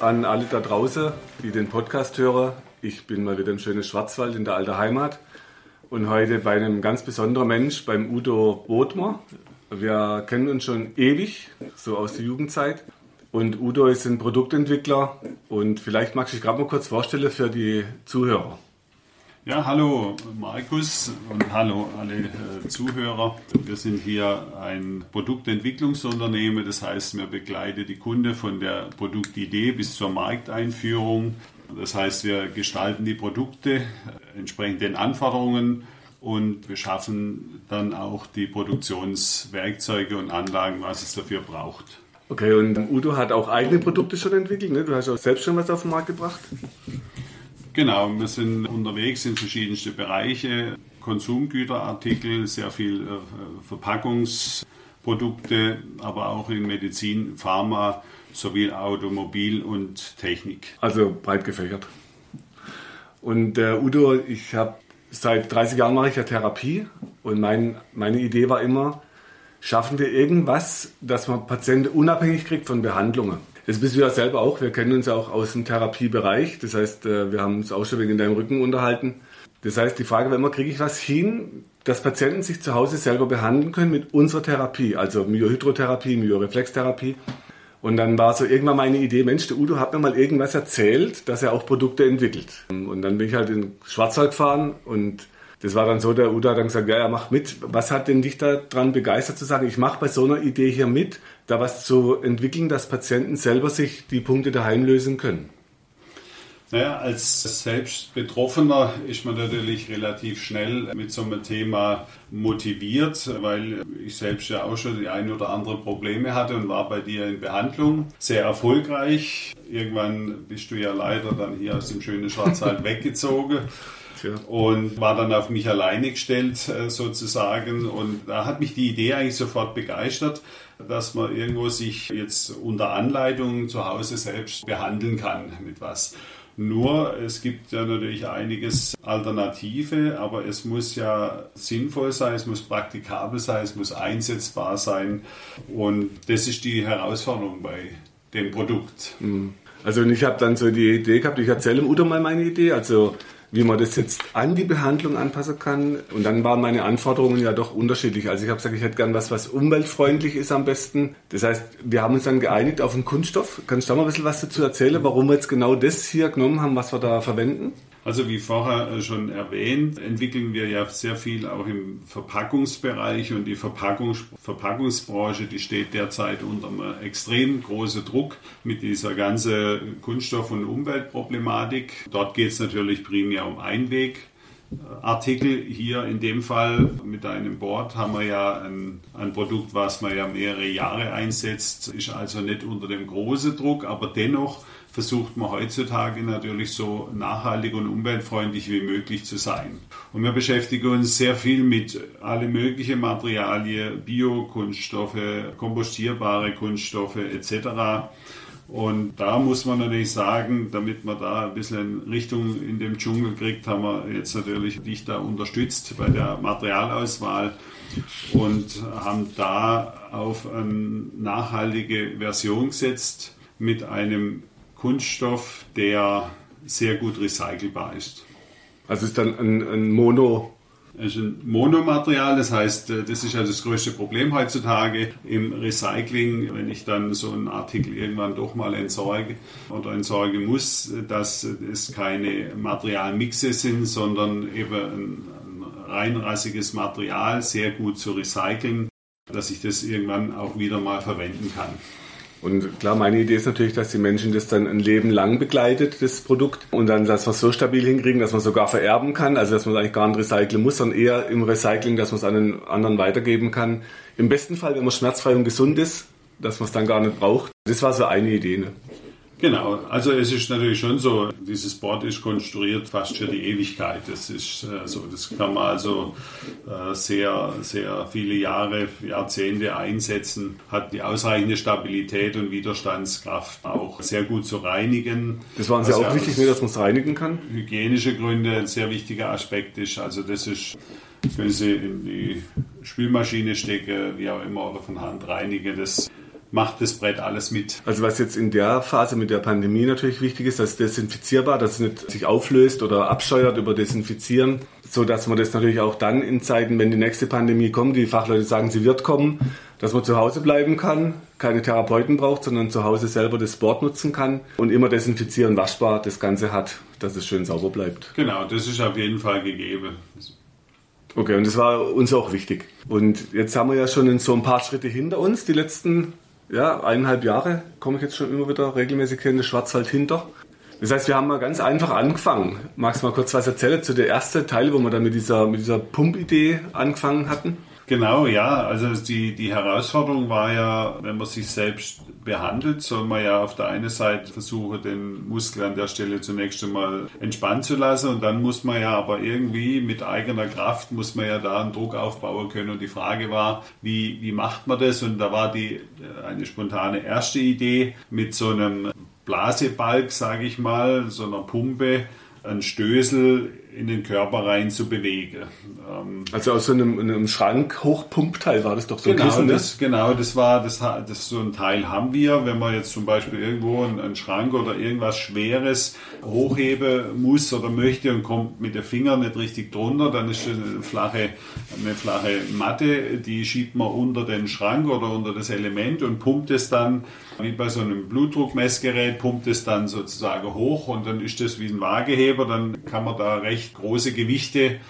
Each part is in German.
an alle da draußen, die den Podcast hören. Ich bin mal wieder im schönen Schwarzwald in der alten Heimat und heute bei einem ganz besonderen Mensch, beim Udo Bodmer. Wir kennen uns schon ewig, so aus der Jugendzeit. Und Udo ist ein Produktentwickler und vielleicht magst du dich gerade mal kurz vorstellen für die Zuhörer. Ja, hallo Markus und hallo alle äh, Zuhörer. Wir sind hier ein Produktentwicklungsunternehmen, das heißt, wir begleiten die Kunde von der Produktidee bis zur Markteinführung. Das heißt, wir gestalten die Produkte äh, entsprechend den Anforderungen und wir schaffen dann auch die Produktionswerkzeuge und Anlagen, was es dafür braucht. Okay, und Udo hat auch eigene Produkte schon entwickelt, ne? Du hast auch selbst schon was auf den Markt gebracht? Genau, wir sind unterwegs in verschiedenste Bereiche, Konsumgüterartikel, sehr viel äh, Verpackungsprodukte, aber auch in Medizin, Pharma sowie Automobil und Technik. Also breit gefächert. Und äh, Udo, ich habe seit 30 Jahren mache ich ja Therapie und mein, meine Idee war immer, schaffen wir irgendwas, dass man Patienten unabhängig kriegt von Behandlungen. Das du ja selber auch. Wir kennen uns ja auch aus dem Therapiebereich. Das heißt, äh, wir haben uns auch schon wegen deinem Rücken unterhalten. Das heißt, die Frage war immer, kriege ich was hin, dass Patienten sich zu Hause selber behandeln können mit unserer Therapie, also Myohydrotherapie, Myoreflextherapie. Und dann war so irgendwann meine Idee, Mensch, der Udo hat mir mal irgendwas erzählt, dass er auch Produkte entwickelt. Und dann bin ich halt in Schwarzwald gefahren und das war dann so, der Udo hat dann gesagt, ja, er macht mit. Was hat denn dich daran begeistert zu sagen, ich mache bei so einer Idee hier mit, da was zu entwickeln, dass Patienten selber sich die Punkte daheim lösen können? Naja, als selbst Betroffener ist man natürlich relativ schnell mit so einem Thema motiviert, weil ich selbst ja auch schon die ein oder andere Probleme hatte und war bei dir in Behandlung. Sehr erfolgreich. Irgendwann bist du ja leider dann hier aus dem schönen Schwarzwald weggezogen ja. und war dann auf mich alleine gestellt äh, sozusagen. Und da hat mich die Idee eigentlich sofort begeistert, dass man irgendwo sich jetzt unter Anleitung zu Hause selbst behandeln kann mit was. Nur es gibt ja natürlich einiges Alternative, aber es muss ja sinnvoll sein, es muss praktikabel sein, es muss einsetzbar sein. Und das ist die Herausforderung bei dem Produkt. Mhm. Also ich habe dann so die Idee gehabt, ich erzähle dem Udo mal meine Idee. Also wie man das jetzt an die Behandlung anpassen kann. Und dann waren meine Anforderungen ja doch unterschiedlich. Also ich habe gesagt, ich hätte gern was, was umweltfreundlich ist am besten. Das heißt, wir haben uns dann geeinigt auf einen Kunststoff. Kannst du da mal ein bisschen was dazu erzählen, warum wir jetzt genau das hier genommen haben, was wir da verwenden? Also wie vorher äh, schon erwähnt, entwickeln wir ja sehr viel auch im Verpackungsbereich und die Verpackungs Verpackungsbranche, die steht derzeit unter einem extrem großen Druck mit dieser ganzen Kunststoff- und Umweltproblematik. Dort geht es natürlich primär um Einweg. Artikel. Hier in dem Fall mit einem Board haben wir ja ein, ein, Produkt, was man ja mehrere Jahre einsetzt, ist also nicht unter dem großen Druck, aber dennoch versucht man heutzutage natürlich so nachhaltig und umweltfreundlich wie möglich zu sein. Und wir beschäftigen uns sehr viel mit alle möglichen Materialien, Biokunststoffe, kompostierbare Kunststoffe etc. Und da muss man natürlich sagen, damit man da ein bisschen Richtung in dem Dschungel kriegt, haben wir jetzt natürlich dich da unterstützt bei der Materialauswahl und haben da auf eine nachhaltige Version gesetzt mit einem Kunststoff, der sehr gut recycelbar ist. Also ist dann ein, ein Mono. Es ist ein Monomaterial, das heißt, äh, das ist ja das größte Problem heutzutage im Recycling, wenn ich dann so einen Artikel irgendwann doch mal entsorge oder entsorgen muss, dass es keine Materialmixe sind, sondern eben ein, ein reinrassiges Material, sehr gut zu recyceln, dass ich das irgendwann auch wieder mal verwenden kann. Und klar, meine Idee ist natürlich, dass die Menschen das dann ein Leben lang begleitet, das Produkt. Und dann, dass wir es so stabil hinkriegen, dass man sogar vererben kann. Also, dass man eigentlich gar nicht recyceln muss, sondern eher im Recycling, dass man es an den anderen weitergeben kann. Im besten Fall, wenn man schmerzfrei und gesund ist, dass man es dann gar nicht braucht. Das war so eine Idee. Ne? Genau, also es ist natürlich schon so, dieses Board ist konstruiert fast für die Ewigkeit. Das ist äh, so, das kann man also äh, sehr, sehr viele Jahre, Jahrzehnte einsetzen, hat die ausreichende Stabilität und Widerstandskraft auch sehr gut zu reinigen. Das waren Sie also auch wichtig, ne, dass man es reinigen kann? Hygienische Gründe ein sehr wichtiger Aspekt ist. Also das ist, wenn Sie in die Spülmaschine stecken, wie auch immer, oder von Hand reinigen, das macht das Brett alles mit. Also was jetzt in der Phase mit der Pandemie natürlich wichtig ist, dass es desinfizierbar, dass es nicht sich auflöst oder abscheuert über Desinfizieren, so dass man das natürlich auch dann in Zeiten, wenn die nächste Pandemie kommt, die Fachleute sagen, sie wird kommen, dass man zu Hause bleiben kann, keine Therapeuten braucht, sondern zu Hause selber das Sport nutzen kann und immer desinfizieren, waschbar das Ganze hat, dass es schön sauber bleibt. Genau, das ist auf jeden Fall gegeben. Okay, und das war uns auch wichtig. Und jetzt haben wir ja schon so ein paar Schritte hinter uns, die letzten ja, eineinhalb Jahre komme ich jetzt schon immer wieder regelmäßig hier in den Schwarzwald hinter. Das heißt, wir haben mal ganz einfach angefangen. Magst du mal kurz was erzählen zu der ersten Teil, wo wir dann mit dieser, mit dieser Pump-Idee angefangen hatten? Genau, ja. Also die, die Herausforderung war ja, wenn man sich selbst behandelt, soll man ja auf der einen Seite versuchen, den Muskel an der Stelle zunächst einmal entspannen zu lassen und dann muss man ja aber irgendwie mit eigener Kraft, muss man ja da einen Druck aufbauen können. Und die Frage war, wie, wie macht man das? Und da war die eine spontane erste Idee mit so einem Blasebalg, sage ich mal, so einer Pumpe, ein Stößel in den Körper rein zu bewegen. Ähm, also aus so einem, einem Schrank Hochpumpteil war das doch so genau, Kissen, ne? das, Genau, das war das, das so ein Teil haben wir, wenn man jetzt zum Beispiel irgendwo einen, einen Schrank oder irgendwas Schweres hochheben muss oder möchte und kommt mit den Fingern nicht richtig drunter, dann ist eine flache, eine flache Matte, die schiebt man unter den Schrank oder unter das Element und pumpt es dann wie bei so einem Blutdruckmessgerät, pumpt es dann sozusagen hoch und dann ist das wie ein Waageheber, dann kann man da recht große Gewichte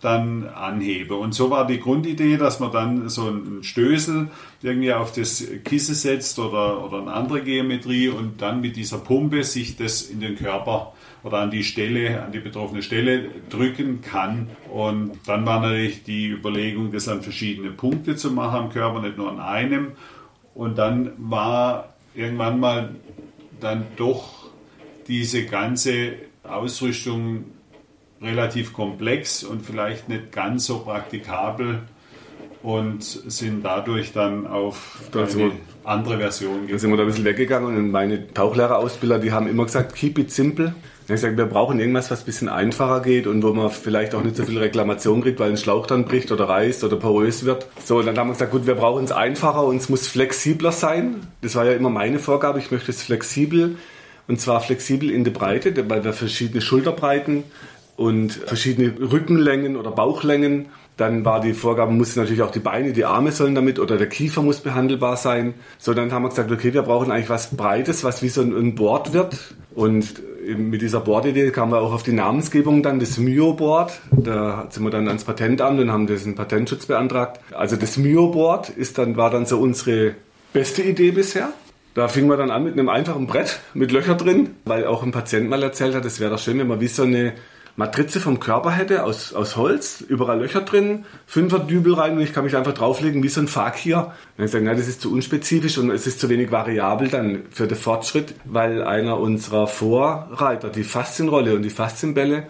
dann anhebe. Und so war die Grundidee, dass man dann so einen Stößel irgendwie auf das Kissen setzt oder, oder eine andere Geometrie und dann mit dieser Pumpe sich das in den Körper oder an die Stelle, an die betroffene Stelle drücken kann. Und dann war natürlich die Überlegung, das an verschiedene Punkte zu machen am Körper, nicht nur an einem. Und dann war irgendwann mal dann doch diese ganze Ausrüstung relativ komplex und vielleicht nicht ganz so praktikabel und sind dadurch dann auf eine andere Version gekommen. Da sind wir da ein bisschen weggegangen und meine Tauchlehrerausbilder, die haben immer gesagt, keep it simple. Ich habe gesagt, wir brauchen irgendwas, was ein bisschen einfacher geht und wo man vielleicht auch nicht so viel Reklamation kriegt, weil ein Schlauch dann bricht oder reißt oder porös wird. So, und dann haben wir gesagt, gut, wir brauchen es einfacher und es muss flexibler sein. Das war ja immer meine Vorgabe. Ich möchte es flexibel und zwar flexibel in der Breite, weil wir verschiedene Schulterbreiten und verschiedene Rückenlängen oder Bauchlängen. Dann war die Vorgabe, muss natürlich auch die Beine, die Arme sollen damit oder der Kiefer muss behandelbar sein. So, dann haben wir gesagt, okay, wir brauchen eigentlich was Breites, was wie so ein Board wird. Und mit dieser Board-Idee kamen wir auch auf die Namensgebung dann, das Myo-Board. Da sind wir dann ans Patentamt und haben diesen Patentschutz beantragt. Also das Myo-Board ist dann, war dann so unsere beste Idee bisher. Da fingen wir dann an mit einem einfachen Brett mit Löcher drin, weil auch ein Patient mal erzählt hat, es wäre doch schön, wenn man wie so eine Matrize vom Körper hätte, aus, aus Holz, überall Löcher drin, Fünferdübel rein und ich kann mich einfach drauflegen wie so ein Fakir. Habe ich gesagt, nein, das ist zu unspezifisch und es ist zu wenig variabel dann für den Fortschritt, weil einer unserer Vorreiter, die Faszienrolle und die Faszienbälle,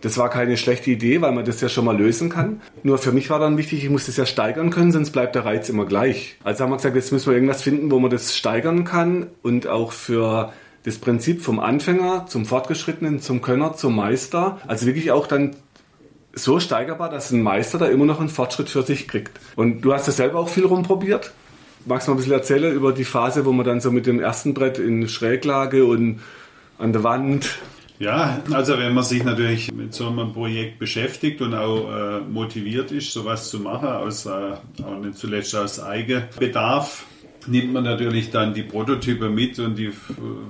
das war keine schlechte Idee, weil man das ja schon mal lösen kann. Nur für mich war dann wichtig, ich muss das ja steigern können, sonst bleibt der Reiz immer gleich. Also haben wir gesagt, jetzt müssen wir irgendwas finden, wo man das steigern kann und auch für das Prinzip vom Anfänger zum Fortgeschrittenen, zum Könner, zum Meister. Also wirklich auch dann so steigerbar, dass ein Meister da immer noch einen Fortschritt für sich kriegt. Und du hast das selber auch viel rumprobiert. Magst du mal ein bisschen erzählen über die Phase, wo man dann so mit dem ersten Brett in Schräglage und an der Wand ja, also wenn man sich natürlich mit so einem Projekt beschäftigt und auch äh, motiviert ist, sowas zu machen, aus, äh, auch nicht zuletzt aus Eigenbedarf, nimmt man natürlich dann die Prototype mit und die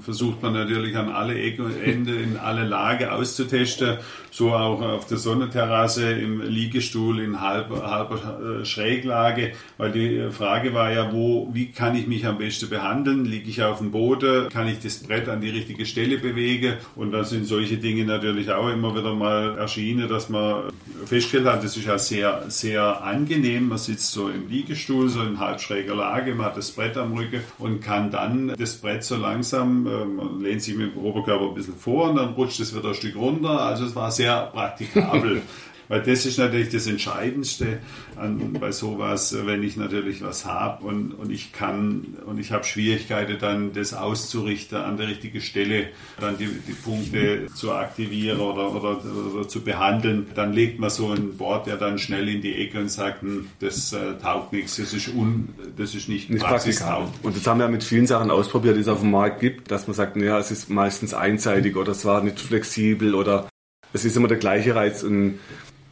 versucht man natürlich an alle Ecken und Enden in alle Lage auszutesten. So auch auf der Sonnenterrasse im Liegestuhl in halber, halber äh, Schräglage, weil die Frage war ja, wo, wie kann ich mich am besten behandeln? Liege ich auf dem Boden? Kann ich das Brett an die richtige Stelle bewegen? Und da sind solche Dinge natürlich auch immer wieder mal erschienen, dass man festgestellt hat, das ist ja sehr, sehr angenehm. Man sitzt so im Liegestuhl, so in halbschräger Lage, man hat das Brett am Rücken und kann dann das Brett so langsam, äh, man lehnt sich mit dem Oberkörper ein bisschen vor und dann rutscht es wieder ein Stück runter. Also es war sehr praktikabel. Weil das ist natürlich das Entscheidendste an, bei sowas, wenn ich natürlich was habe und, und ich kann und ich habe Schwierigkeiten dann das auszurichten an der richtigen Stelle, dann die, die Punkte zu aktivieren oder, oder, oder, zu behandeln, dann legt man so ein Board ja dann schnell in die Ecke und sagt, hm, das äh, taugt nichts, das ist, un, das ist nicht, nicht praxistauglich. Und das haben wir mit vielen Sachen ausprobiert, die es auf dem Markt gibt, dass man sagt, ja, es ist meistens einseitig oder es war nicht flexibel oder es ist immer der gleiche Reiz und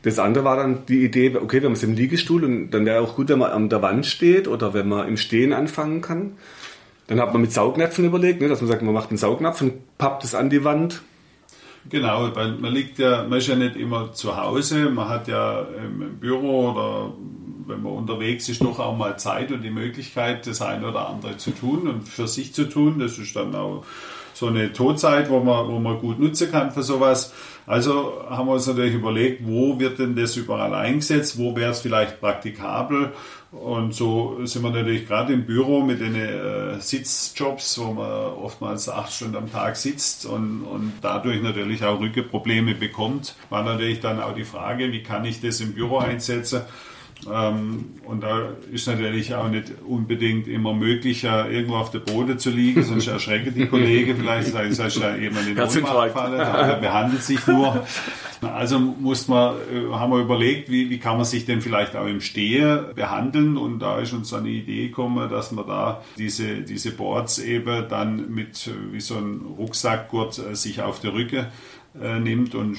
das andere war dann die Idee, okay, wenn man es im Liegestuhl und dann wäre auch gut, wenn man an der Wand steht oder wenn man im Stehen anfangen kann. Dann hat man mit Saugnäpfen überlegt, ne, dass man sagt, man macht einen Saugnapf und pappt es an die Wand. Genau, weil man liegt ja, man ist ja nicht immer zu Hause, man hat ja im Büro oder wenn man unterwegs ist, doch auch mal Zeit und die Möglichkeit, das eine oder andere zu tun und für sich zu tun. Das ist dann auch so eine Todzeit, wo man, wo man gut nutzen kann für sowas. Also haben wir uns natürlich überlegt, wo wird denn das überall eingesetzt, wo wäre es vielleicht praktikabel. Und so sind wir natürlich gerade im Büro mit den äh, Sitzjobs, wo man oftmals acht Stunden am Tag sitzt und, und dadurch natürlich auch Rückenprobleme bekommt, war natürlich dann auch die Frage, wie kann ich das im Büro einsetzen. Ähm, und da ist natürlich auch nicht unbedingt immer möglich, irgendwo auf der Boden zu liegen, sonst erschrecken die Kollegen vielleicht, sagen, soll ja jemand in den Ohnmacht fallen, aber er behandelt sich nur. Also muss man, äh, haben wir überlegt, wie, wie kann man sich denn vielleicht auch im Stehe behandeln? Und da ist uns eine Idee gekommen, dass man da diese, diese Boards eben dann mit wie so ein Rucksackgurt äh, sich auf der Rücke äh, nimmt und,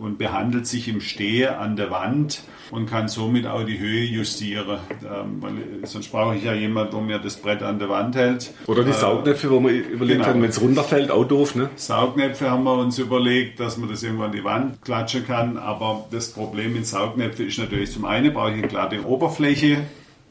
und behandelt sich im Stehe an der Wand und kann somit auch die Höhe justieren. Ähm, weil, sonst brauche ich ja jemanden, der mir das Brett an der Wand hält. Oder die äh, Saugnäpfe, wo man überlegt genau. hat, wenn es runterfällt, auch doof. Ne? Saugnäpfe haben wir uns überlegt, dass man das irgendwann an die Wand klatschen kann. Aber das Problem mit Saugnäpfen ist natürlich zum einen, brauche ich eine glatte Oberfläche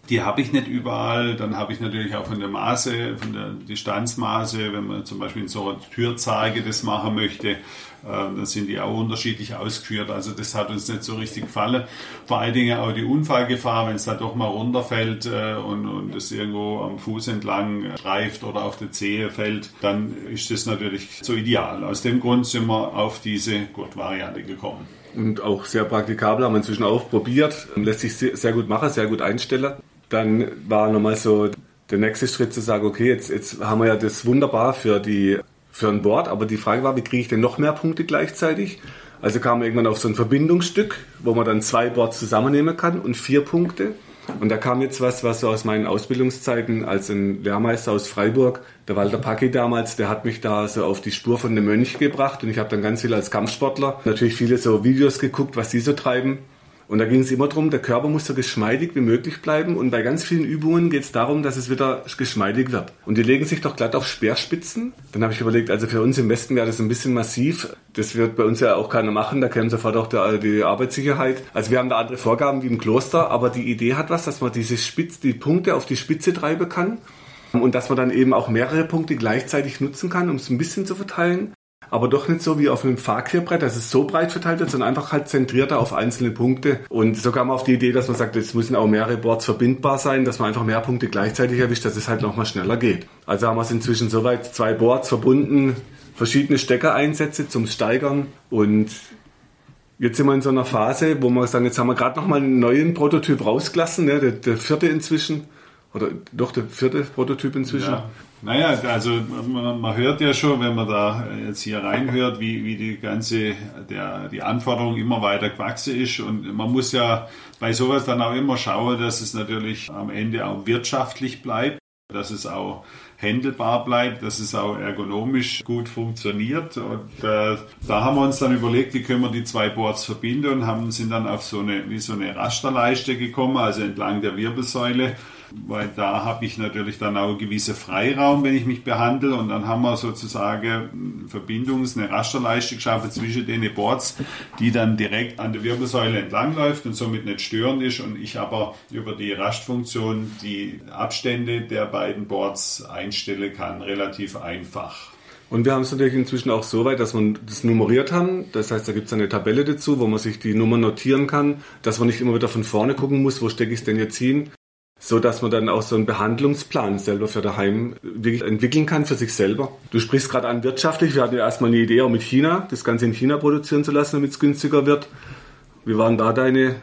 die habe ich nicht überall. Dann habe ich natürlich auch von der Maße, von der Distanzmaße, wenn man zum Beispiel in so einer Türzeige das machen möchte, äh, dann sind die auch unterschiedlich ausgeführt. Also das hat uns nicht so richtig gefallen. Vor allen Dingen auch die Unfallgefahr, wenn es da doch mal runterfält äh, und, und es irgendwo am Fuß entlang streift oder auf der Zehe fällt, dann ist das natürlich so ideal. Aus dem Grund sind wir auf diese Gurtvariante gekommen und auch sehr praktikabel, haben wir inzwischen auch probiert. Lässt sich sehr gut machen, sehr gut einstellen. Dann war nochmal so der nächste Schritt zu sagen, okay, jetzt, jetzt haben wir ja das wunderbar für, die, für ein Board, aber die Frage war, wie kriege ich denn noch mehr Punkte gleichzeitig? Also kam man irgendwann auf so ein Verbindungsstück, wo man dann zwei Boards zusammennehmen kann und vier Punkte. Und da kam jetzt was, was so aus meinen Ausbildungszeiten als ein Lehrmeister aus Freiburg, der Walter Packi damals, der hat mich da so auf die Spur von dem Mönch gebracht und ich habe dann ganz viel als Kampfsportler natürlich viele so Videos geguckt, was die so treiben. Und da ging es immer darum, der Körper muss so geschmeidig wie möglich bleiben. Und bei ganz vielen Übungen geht es darum, dass es wieder geschmeidig wird. Und die legen sich doch glatt auf Speerspitzen. Dann habe ich überlegt, also für uns im Westen wäre das ein bisschen massiv. Das wird bei uns ja auch keiner machen. Da käme sofort auch der, die Arbeitssicherheit. Also wir haben da andere Vorgaben wie im Kloster. Aber die Idee hat was, dass man diese Spitz, die Punkte auf die Spitze treiben kann. Und dass man dann eben auch mehrere Punkte gleichzeitig nutzen kann, um es ein bisschen zu verteilen aber doch nicht so wie auf einem Fahrquerbrett, dass es so breit verteilt wird, sondern einfach halt zentrierter auf einzelne Punkte. Und so kam man auf die Idee, dass man sagt, es müssen auch mehrere Boards verbindbar sein, dass man einfach mehr Punkte gleichzeitig erwischt, dass es halt nochmal schneller geht. Also haben wir es inzwischen soweit zwei Boards verbunden, verschiedene Steckereinsätze zum Steigern und Jetzt sind wir in so einer Phase, wo wir sagen, jetzt haben wir gerade nochmal einen neuen Prototyp rausgelassen, ne, der, der vierte inzwischen, oder doch der vierte Prototyp inzwischen. Ja. Naja, also man, hört ja schon, wenn man da jetzt hier reinhört, wie, wie die ganze, der, die Anforderung immer weiter gewachsen ist. Und man muss ja bei sowas dann auch immer schauen, dass es natürlich am Ende auch wirtschaftlich bleibt, dass es auch händelbar bleibt, dass es auch ergonomisch gut funktioniert. Und äh, da haben wir uns dann überlegt, wie können wir die zwei Boards verbinden und haben, sind dann auf so eine, wie so eine Rasterleiste gekommen, also entlang der Wirbelsäule weil da habe ich natürlich dann auch einen gewissen Freiraum, wenn ich mich behandle und dann haben wir sozusagen Verbindungs-, eine Rasterleiste geschaffen zwischen den Boards, die dann direkt an der Wirbelsäule entlangläuft und somit nicht störend ist und ich aber über die Rastfunktion die Abstände der beiden Boards einstellen kann, relativ einfach. Und wir haben es natürlich inzwischen auch so weit, dass man das nummeriert haben. Das heißt, da gibt es eine Tabelle dazu, wo man sich die Nummer notieren kann, dass man nicht immer wieder von vorne gucken muss, wo stecke ich es denn jetzt hin, so dass man dann auch so einen Behandlungsplan selber für daheim wirklich entwickeln kann für sich selber. Du sprichst gerade an wirtschaftlich. Wir hatten ja erstmal eine Idee auch mit China, das Ganze in China produzieren zu lassen, damit es günstiger wird. Wie waren da deine,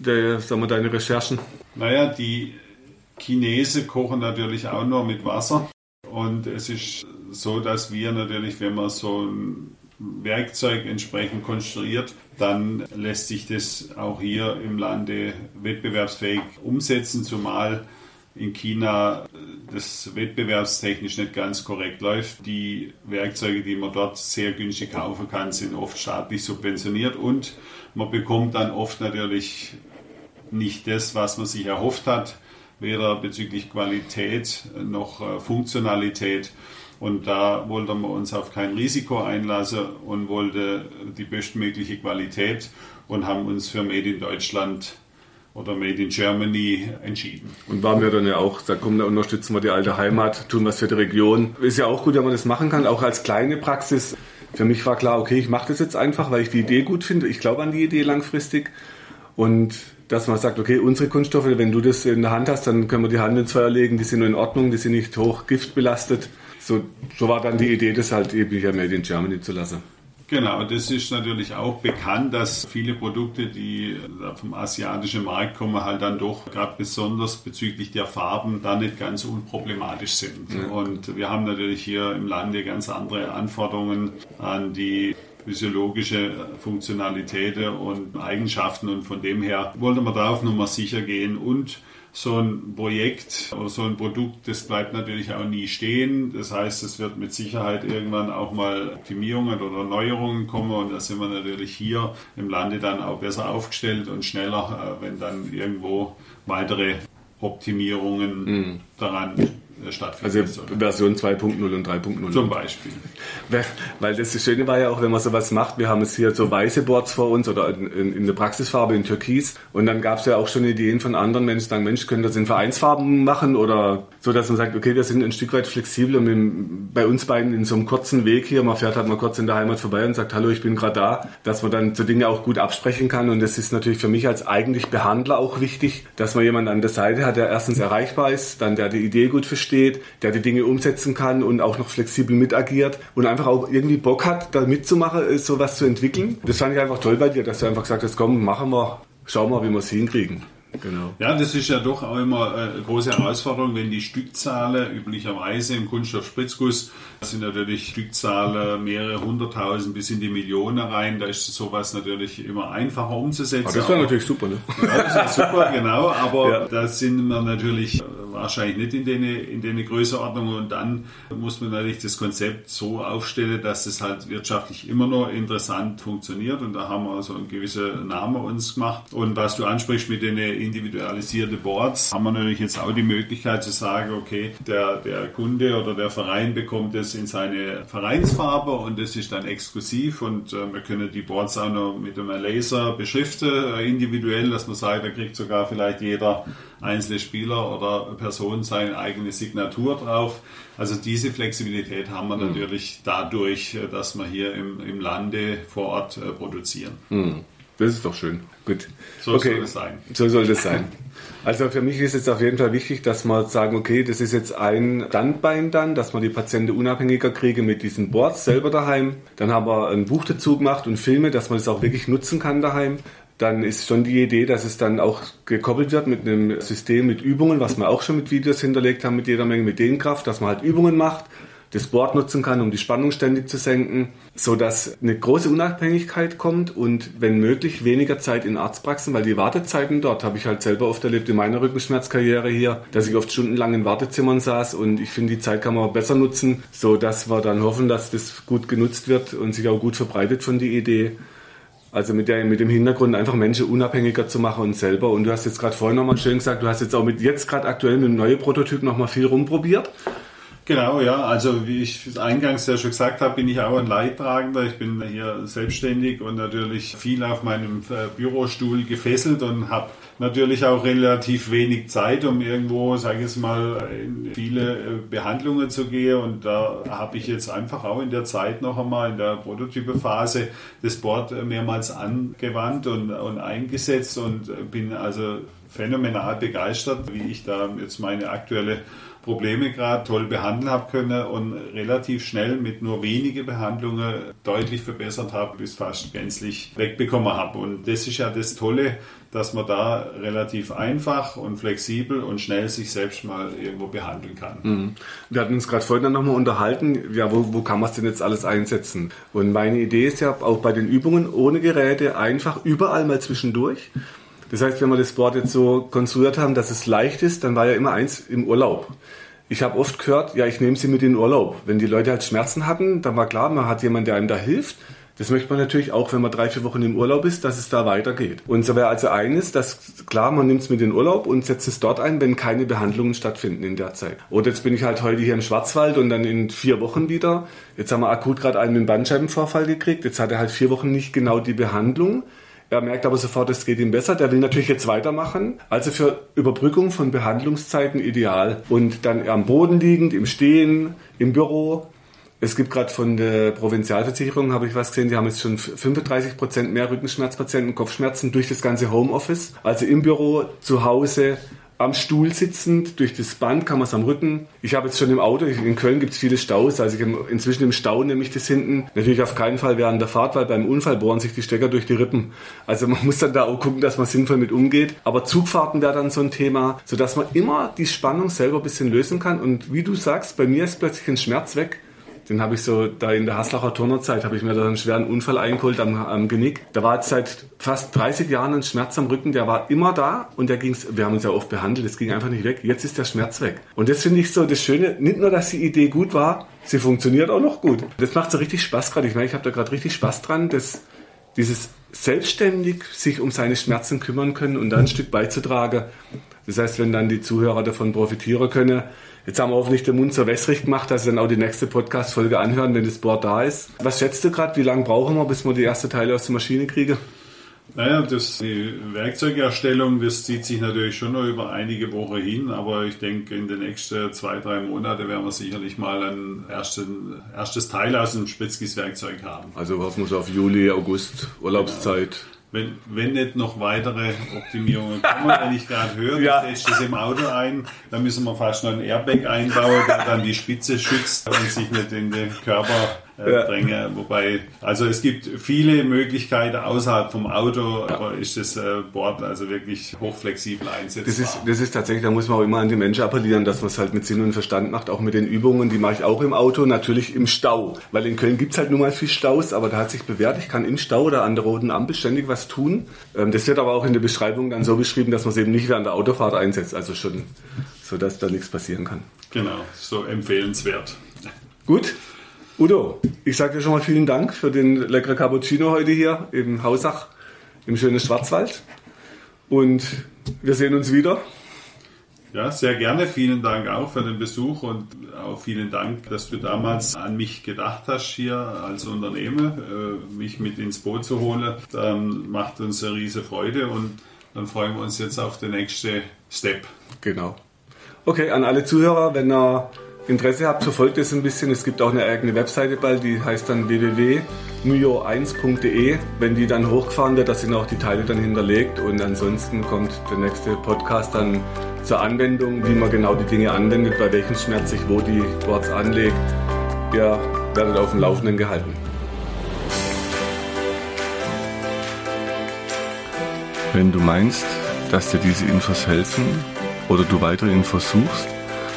der, sagen wir, deine Recherchen? Naja, die Chinesen kochen natürlich auch nur mit Wasser. Und es ist so, dass wir natürlich, wenn man so ein Werkzeug entsprechend konstruiert, dann lässt sich das auch hier im Lande wettbewerbsfähig umsetzen, zumal in China das wettbewerbstechnisch nicht ganz korrekt läuft. Die Werkzeuge, die man dort sehr günstig kaufen kann, sind oft staatlich subventioniert und man bekommt dann oft natürlich nicht das, was man sich erhofft hat, weder bezüglich Qualität noch äh, Funktionalität. Und da wollten wir uns auf kein Risiko einlassen und wollten die bestmögliche Qualität und haben uns für Made in Deutschland oder Made in Germany entschieden. Und waren wir dann ja auch, da kommen, da unterstützen wir die alte Heimat, tun was für die Region. Ist ja auch gut, wenn man das machen kann, auch als kleine Praxis. Für mich war klar, okay, ich mache das jetzt einfach, weil ich die Idee gut finde. Ich glaube an die Idee langfristig. Und dass man sagt, okay, unsere Kunststoffe, wenn du das in der Hand hast, dann können wir die Hand ins Feuer legen, die sind nur in Ordnung, die sind nicht hoch giftbelastet so, so war dann die Idee, das halt eben hier Made in Germany zu lassen. Genau, das ist natürlich auch bekannt, dass viele Produkte, die vom asiatischen Markt kommen, halt dann doch gerade besonders bezüglich der Farben da nicht ganz unproblematisch sind. Ja. Und wir haben natürlich hier im Lande ganz andere Anforderungen an die physiologische Funktionalität und Eigenschaften und von dem her wollte man da auf Nummer sicher gehen und so ein Projekt oder so ein Produkt, das bleibt natürlich auch nie stehen. Das heißt, es wird mit Sicherheit irgendwann auch mal Optimierungen oder Neuerungen kommen und da sind wir natürlich hier im Lande dann auch besser aufgestellt und schneller, äh, wenn dann irgendwo weitere Optimierungen mhm. daran stattfinden. Also Version 2.0 und 3.0. Zum Beispiel. Weil das Schöne war ja auch, wenn man sowas macht, wir haben es hier so weiße Boards vor uns oder in, in, in der Praxisfarbe in Türkis und dann gab es ja auch schon Ideen von anderen Menschen, die sagen, Mensch, können das in Vereinsfarben machen oder so, dass man sagt, okay, wir sind ein Stück weit flexibel und mit, bei uns beiden in so einem kurzen Weg hier, man fährt halt mal kurz in der Heimat vorbei und sagt, hallo, ich bin gerade da, dass man dann so Dinge auch gut absprechen kann und das ist natürlich für mich als eigentlich Behandler auch wichtig, dass man jemanden an der Seite hat, der erstens erreichbar ist, dann der die Idee gut versteht, versteht, der die Dinge umsetzen kann und auch noch flexibel mitagiert und einfach auch irgendwie Bock hat, da mitzumachen, äh, sowas zu entwickeln. Das fand ich einfach toll bei dir, dass du einfach gesagt hast, komm, machen wir, schauen wir, wie wir es hinkriegen. Genau. Ja, das ist ja doch auch immer äh, eine große Herausforderung, wenn die Stückzahlen üblicherweise im Kunststoffspritzguss sind natürlich Stückzahlen mehrere hunderttausend bis in die Millionen rein. Da ist sowas natürlich immer einfacher umzusetzen. Aber das wäre natürlich super, ne? Ja, das wäre super, genau. Aber ja. da sind wir natürlich wahrscheinlich nicht in den, in den Größenordnungen. Und dann muss man natürlich das Konzept so aufstellen, dass es halt wirtschaftlich immer noch interessant funktioniert. Und da haben wir so einen gewissen Namen uns gemacht. Und was du ansprichst mit den individualisierten Boards, haben wir natürlich jetzt auch die Möglichkeit zu sagen, okay, der, der Kunde oder der Verein bekommt es in seine Vereinsfarbe und das ist dann exklusiv und äh, wir können die Boards auch noch mit einem Laser beschriften, äh, individuell, dass man sagt, da kriegt sogar vielleicht jeder einzelne Spieler oder Person seine eigene Signatur drauf. Also diese Flexibilität haben wir mhm. natürlich dadurch, äh, dass wir hier im, im Lande vor Ort äh, produzieren. Mhm. Das ist doch schön. Gut. So okay. soll es sein. So soll es sein. Also für mich ist jetzt auf jeden Fall wichtig, dass wir sagen, okay, das ist jetzt ein Standbein dann, dass wir die Patienten unabhängiger kriegen mit diesen Boards selber daheim. Dann haben wir ein Buch dazu gemacht und Filme, dass man das auch wirklich nutzen kann daheim dann ist schon die Idee, dass es dann auch gekoppelt wird mit einem System mit Übungen, was wir auch schon mit Videos hinterlegt haben, mit jeder Menge mit Dehnkraft, dass man halt Übungen macht, das Board nutzen kann, um die Spannung ständig zu senken, so dass eine große Unabhängigkeit kommt und wenn möglich weniger Zeit in Arztpraxen, weil die Wartezeiten dort habe ich halt selber oft erlebt in meiner Rückenschmerzkarriere hier, dass ich oft stundenlang in Wartezimmern saß und ich finde, die Zeit kann man besser nutzen, so dass wir dann hoffen, dass das gut genutzt wird und sich auch gut verbreitet von die Idee. Also mit, der, mit dem Hintergrund einfach Menschen unabhängiger zu machen und selber. Und du hast jetzt gerade vorhin nochmal schön gesagt, du hast jetzt auch mit jetzt gerade aktuell mit dem neuen Prototyp nochmal viel rumprobiert. Genau, ja. Also wie ich eingangs ja schon gesagt habe, bin ich auch ein Leidtragender. Ich bin hier selbstständig und natürlich viel auf meinem äh, Bürostuhl gefesselt und habe natürlich auch relativ wenig Zeit, um irgendwo, sage ich es mal, in viele äh, Behandlungen zu gehen. Und da habe ich jetzt einfach auch in der Zeit noch einmal in der Prototypephase das Board mehrmals angewandt und, und eingesetzt und bin also phänomenal begeistert, wie ich da jetzt meine aktuelle Probleme gerade toll behandeln habe können und relativ schnell mit nur wenigen Behandlungen deutlich verbessert habe, bis fast gänzlich wegbekommen habe. Und das ist ja das Tolle, dass man da relativ einfach und flexibel und schnell sich selbst mal irgendwo behandeln kann. Mhm. Wir hatten uns gerade vorhin nochmal unterhalten, ja, wo, wo kann man es denn jetzt alles einsetzen? Und meine Idee ist ja auch bei den Übungen ohne Geräte einfach überall mal zwischendurch. Das heißt, wenn wir das Board jetzt so konstruiert haben, dass es leicht ist, dann war ja immer eins im Urlaub. Ich habe oft gehört, ja, ich nehme sie mit in Urlaub. Wenn die Leute halt Schmerzen hatten, dann war klar, man hat jemanden, der einem da hilft. Das möchte man natürlich auch, wenn man drei, vier Wochen im Urlaub ist, dass es da weitergeht. Und so wäre also eines, dass klar, man nimmt es mit in den Urlaub und setzt es dort ein, wenn keine Behandlungen stattfinden in der Zeit. Oder jetzt bin ich halt heute hier im Schwarzwald und dann in vier Wochen wieder. Jetzt haben wir akut gerade einen Bandscheibenvorfall gekriegt. Jetzt hat er halt vier Wochen nicht genau die Behandlung. Er merkt aber sofort, es geht ihm besser. Der will natürlich jetzt weitermachen. Also für Überbrückung von Behandlungszeiten ideal. Und dann am Boden liegend, im Stehen, im Büro. Es gibt gerade von der Provinzialversicherung, habe ich was gesehen, die haben jetzt schon 35 Prozent mehr Rückenschmerzpatienten, Kopfschmerzen durch das ganze Homeoffice. Also im Büro, zu Hause, am Stuhl sitzend, durch das Band kann man es am Rücken. Ich habe jetzt schon im Auto, in Köln gibt es viele Staus, also ich inzwischen im Stau nehme ich das hinten. Natürlich auf keinen Fall während der Fahrt, weil beim Unfall bohren sich die Stecker durch die Rippen. Also man muss dann da auch gucken, dass man sinnvoll mit umgeht. Aber Zugfahrten wäre dann so ein Thema, sodass man immer die Spannung selber ein bisschen lösen kann. Und wie du sagst, bei mir ist plötzlich ein Schmerz weg den habe ich so, da in der Haslacher Turnerzeit, habe ich mir da einen schweren Unfall eingeholt am, am Genick. Da war jetzt seit fast 30 Jahren ein Schmerz am Rücken, der war immer da und der ging's, wir haben uns ja oft behandelt, es ging einfach nicht weg. Jetzt ist der Schmerz weg. Und das finde ich so das Schöne, nicht nur, dass die Idee gut war, sie funktioniert auch noch gut. Das macht so richtig Spaß gerade. Ich meine, ich habe da gerade richtig Spaß dran, dass dieses selbstständig sich um seine Schmerzen kümmern können und da ein Stück beizutragen. Das heißt, wenn dann die Zuhörer davon profitieren können, Jetzt haben wir hoffentlich den Mund so wässrig gemacht, dass sie dann auch die nächste Podcast-Folge anhören, wenn das Board da ist. Was schätzt du gerade, wie lange brauchen wir, bis wir die ersten Teile aus der Maschine kriegen? Naja, das, die Werkzeugerstellung, das zieht sich natürlich schon noch über einige Wochen hin, aber ich denke, in den nächsten zwei, drei Monaten werden wir sicherlich mal ein ersten, erstes Teil aus dem Spitzkis Werkzeug haben. Also hoffen wir auf Juli, August, Urlaubszeit. Genau wenn, wenn nicht noch weitere Optimierungen kommen, wenn ich gerade höre, ja. du setzt das im Auto ein, dann müssen wir fast noch ein Airbag einbauen, der dann die Spitze schützt und sich nicht in den Körper äh, ja. Dränge. Wobei, also es gibt viele Möglichkeiten außerhalb vom Auto, ja. aber ist das äh, Board also wirklich hochflexibel einsetzbar. Das ist, das ist tatsächlich, da muss man auch immer an die Menschen appellieren, dass man es halt mit Sinn und Verstand macht, auch mit den Übungen, die mache ich auch im Auto, natürlich im Stau. Weil in Köln gibt es halt nun mal viel Staus, aber da hat sich bewährt, ich kann im Stau oder an der roten Ampel ständig was tun. Ähm, das wird aber auch in der Beschreibung dann so beschrieben, dass man es eben nicht während der Autofahrt einsetzt, also schon, so dass da nichts passieren kann. Genau, so empfehlenswert. Gut, Udo, ich sage dir schon mal vielen Dank für den leckeren Cappuccino heute hier im Hausach im schönen Schwarzwald. Und wir sehen uns wieder. Ja, sehr gerne. Vielen Dank auch für den Besuch und auch vielen Dank, dass du damals an mich gedacht hast hier als Unternehmer, äh, mich mit ins Boot zu holen. Dann macht uns eine riesige Freude und dann freuen wir uns jetzt auf den nächsten Step. Genau. Okay, an alle Zuhörer, wenn ihr Interesse habt, verfolgt es ein bisschen. Es gibt auch eine eigene Webseite bald, die heißt dann www.myo1.de. Wenn die dann hochgefahren wird, da sind auch die Teile dann hinterlegt und ansonsten kommt der nächste Podcast dann zur Anwendung, wie man genau die Dinge anwendet, bei welchem Schmerz sich wo die Boards anlegt. Ihr werdet auf dem Laufenden gehalten. Wenn du meinst, dass dir diese Infos helfen oder du weitere Infos suchst,